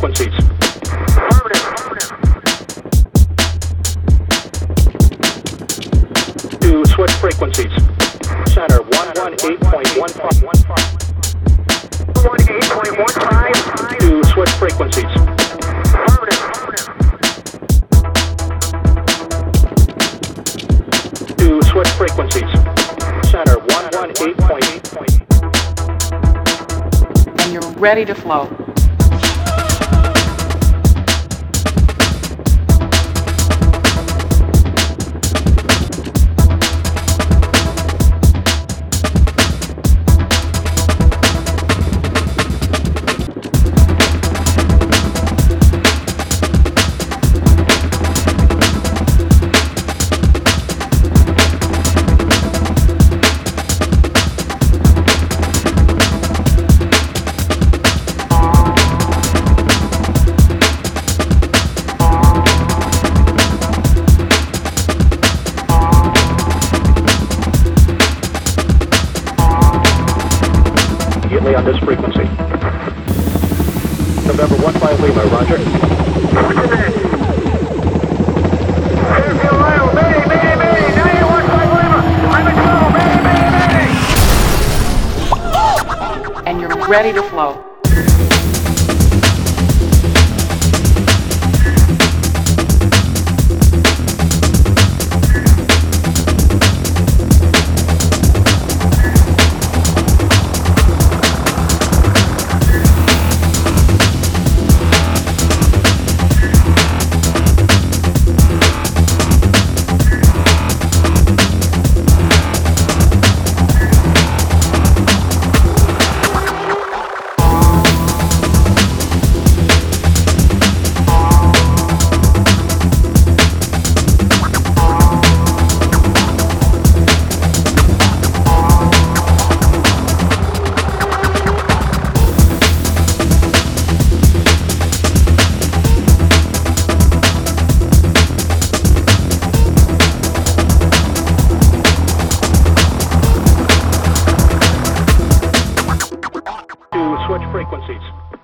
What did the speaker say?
frequencies. To switch frequencies. Center 118.15. To switch frequencies. To switch frequencies. Center 118.8. And you're ready to flow. On this frequency. November 15 Lima, roger. And you're ready to flow. frequencies.